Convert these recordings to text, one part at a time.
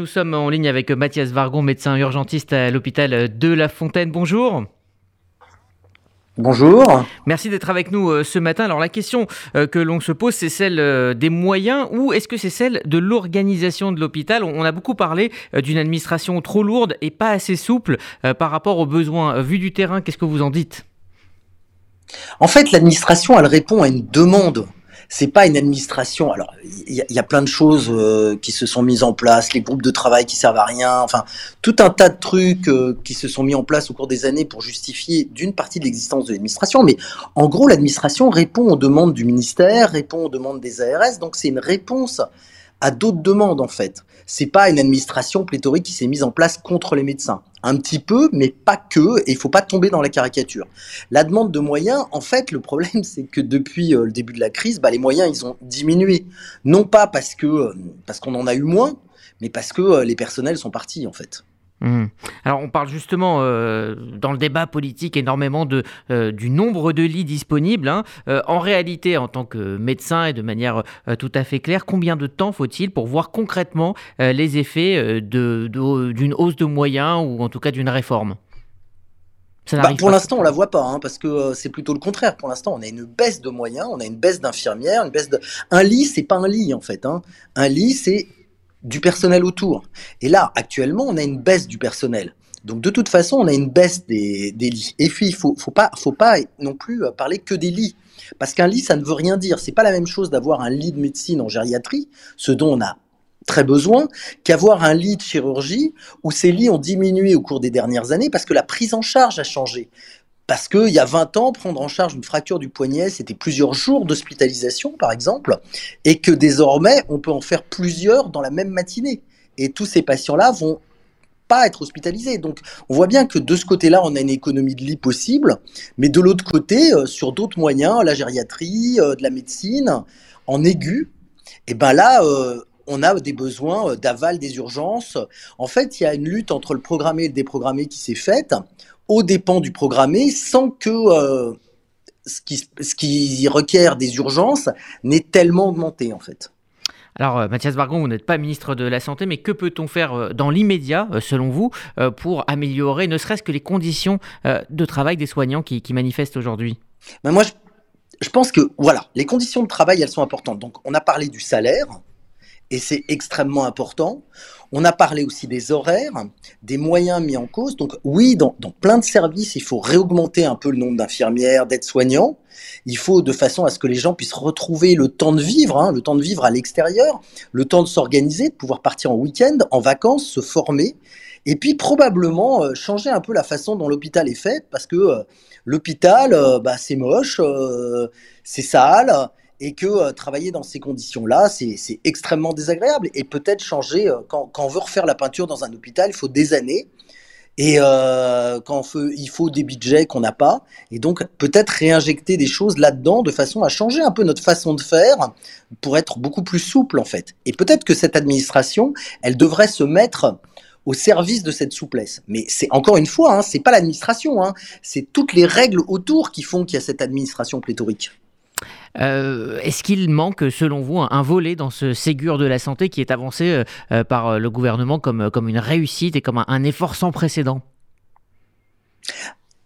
Nous sommes en ligne avec Mathias Vargon, médecin urgentiste à l'hôpital de La Fontaine. Bonjour. Bonjour. Merci d'être avec nous euh, ce matin. Alors la question euh, que l'on se pose, c'est celle euh, des moyens ou est-ce que c'est celle de l'organisation de l'hôpital? On a beaucoup parlé d'une administration trop lourde et pas assez souple par rapport aux besoins. Vu du terrain, qu'est-ce que vous en dites? En fait, l'administration, elle répond à une demande c'est pas une administration. Alors, il y, a plein de choses euh, qui se sont mises en place, les groupes de travail qui servent à rien, enfin, tout un tas de trucs euh, qui se sont mis en place au cours des années pour justifier d'une partie de l'existence de l'administration. Mais en gros, l'administration répond aux demandes du ministère, répond aux demandes des ARS, donc c'est une réponse à d'autres demandes en fait. C'est pas une administration pléthorique qui s'est mise en place contre les médecins. Un petit peu, mais pas que, et il faut pas tomber dans la caricature. La demande de moyens, en fait, le problème, c'est que depuis euh, le début de la crise, bah, les moyens, ils ont diminué. Non pas parce que euh, parce qu'on en a eu moins, mais parce que euh, les personnels sont partis, en fait. Mmh. Alors on parle justement euh, dans le débat politique énormément de, euh, du nombre de lits disponibles. Hein. Euh, en réalité, en tant que médecin et de manière tout à fait claire, combien de temps faut-il pour voir concrètement les effets d'une de, hausse de moyens ou en tout cas d'une réforme? Bah, pour l'instant, on la voit pas, hein, parce que c'est plutôt le contraire. Pour l'instant, on a une baisse de moyens, on a une baisse d'infirmières, une baisse de. Un lit, c'est pas un lit en fait. Hein. Un lit, c'est du personnel autour. Et là, actuellement, on a une baisse du personnel. Donc de toute façon, on a une baisse des, lits. Et puis, il faut, faut pas, faut pas non plus euh, parler que des lits. Parce qu'un lit, ça ne veut rien dire. C'est pas la même chose d'avoir un lit de médecine en gériatrie, ce dont on a très besoin, qu'avoir un lit de chirurgie où ces lits ont diminué au cours des dernières années parce que la prise en charge a changé. Parce qu'il y a 20 ans, prendre en charge une fracture du poignet, c'était plusieurs jours d'hospitalisation, par exemple, et que désormais, on peut en faire plusieurs dans la même matinée. Et tous ces patients-là vont pas être hospitalisés. Donc, on voit bien que de ce côté-là, on a une économie de lit possible, mais de l'autre côté, euh, sur d'autres moyens, la gériatrie, euh, de la médecine, en aigu, et eh ben là, euh, on a des besoins d'aval des urgences. En fait, il y a une lutte entre le programmé et le déprogrammé qui s'est faite aux dépens du programmé sans que euh, ce, qui, ce qui requiert des urgences n'ait tellement augmenté en fait. Alors, euh, Mathias Bargon, vous n'êtes pas ministre de la Santé, mais que peut-on faire euh, dans l'immédiat, selon vous, pour améliorer ne serait-ce que les conditions de travail des soignants qui, manifestent aujourd'hui? Ben Moi, je, je, pense que, voilà, les conditions de travail, elles sont importantes. Donc, on a parlé du salaire, et c'est extrêmement important. On a parlé aussi des horaires, des moyens mis en cause. Donc oui, dans, plein de services, il faut réaugmenter un peu le nombre d'infirmières, d'aides-soignants. Il faut de façon à ce que les gens puissent retrouver le temps de vivre, hein, le temps de vivre à l'extérieur, le temps de s'organiser, de pouvoir partir en week-end, en vacances, se former. Et puis probablement euh, changer un peu la façon dont l'hôpital est fait, parce que euh, l'hôpital, euh, bah, c'est moche, c'est sale, et que euh, travailler dans ces conditions-là, c'est extrêmement désagréable. Et peut-être changer, euh, quand, on veut refaire la peinture dans un hôpital, il faut des années. Et euh, quand il faut des budgets qu'on n'a pas. Et donc peut-être réinjecter des choses là-dedans de façon à changer un peu notre façon de faire pour être beaucoup plus souple en fait. Et peut-être que cette administration, elle devrait se mettre au service de cette souplesse. Mais c'est encore une fois, hein, c'est pas l'administration, hein, c'est toutes les règles autour qui font qu'il y a cette administration pléthorique. Euh, est-ce qu'il manque, selon vous, un, volet dans ce Ségur de la santé qui est avancé euh, euh, par le gouvernement comme, une réussite et comme un, effort sans précédent?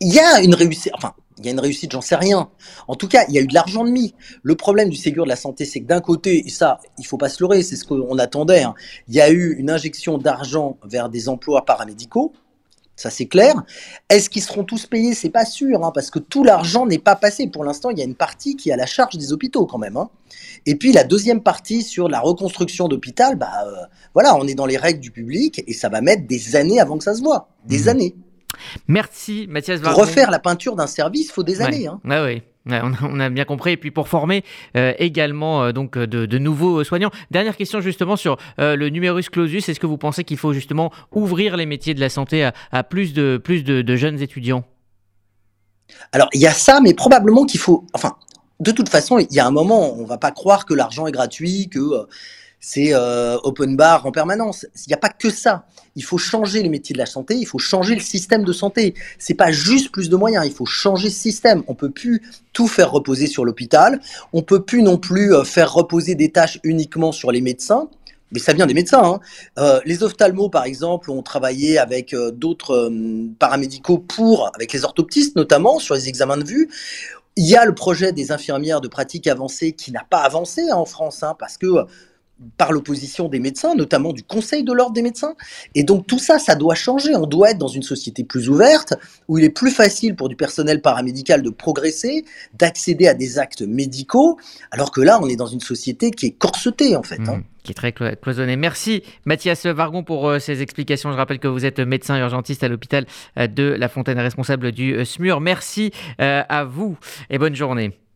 Il y a une réussite, enfin, il y a une réussite, j'en sais rien. En tout cas, il y a eu de l'argent de mis. Le problème du Ségur de la santé, c'est que d'un côté, et ça, il faut pas se leurrer, c'est ce qu'on attendait, hein, il y a eu une injection d'argent vers des emplois paramédicaux, ça c'est clair. Est-ce qu'ils seront tous payés? C'est pas sûr, hein, parce que tout l'argent n'est pas passé. Pour l'instant, il y a une partie qui est à la charge des hôpitaux quand même. Hein. Et puis la deuxième partie sur la reconstruction d'hôpital, bah euh, voilà, on est dans les règles du public et ça va mettre des années avant que ça se voit, des mmh. années. Merci Mathias Pour refaire la peinture d'un service, il faut des années. Hein. oui on, a, bien compris. Et puis pour former euh, également euh, donc de, nouveaux soignants. Dernière question justement sur euh, le numerus clausus. Est-ce que vous pensez qu'il faut justement ouvrir les métiers de la santé à, plus, de, plus de, jeunes étudiants? Alors il y a ça, mais probablement qu'il faut. Enfin, de toute façon, il y a un moment, on va pas croire que l'argent est gratuit, que c'est euh, open bar en permanence. Il n'y a pas que ça. Il faut changer les métiers de la santé, il faut changer le système de santé. C'est pas juste plus de moyens, il faut changer ce système. On peut plus tout faire reposer sur l'hôpital, on peut plus non plus euh, faire reposer des tâches uniquement sur les médecins. mais ça vient des médecins. Hein. Euh, les ophtalmos, par exemple, ont travaillé avec d'autres paramédicaux pour, avec les orthoptistes notamment, sur les examens de vue. Il y a le projet des infirmières de pratique avancée qui n'a pas avancé hein, en France, hein, parce que par l'opposition des médecins, notamment du Conseil de l'ordre des médecins. Et donc tout ça, ça doit changer. On doit être dans une société plus ouverte, où il est plus facile pour du personnel paramédical de progresser, d'accéder à des actes médicaux, alors que là, on est dans une société qui est corsetée, en fait. Hein. Mmh, qui est très cloisonnée. Merci Mathias Vargon pour euh, ces explications. Je rappelle que vous êtes médecin urgentiste à l'hôpital euh, de La Fontaine, responsable du euh, SMUR. Merci à vous et bonne journée.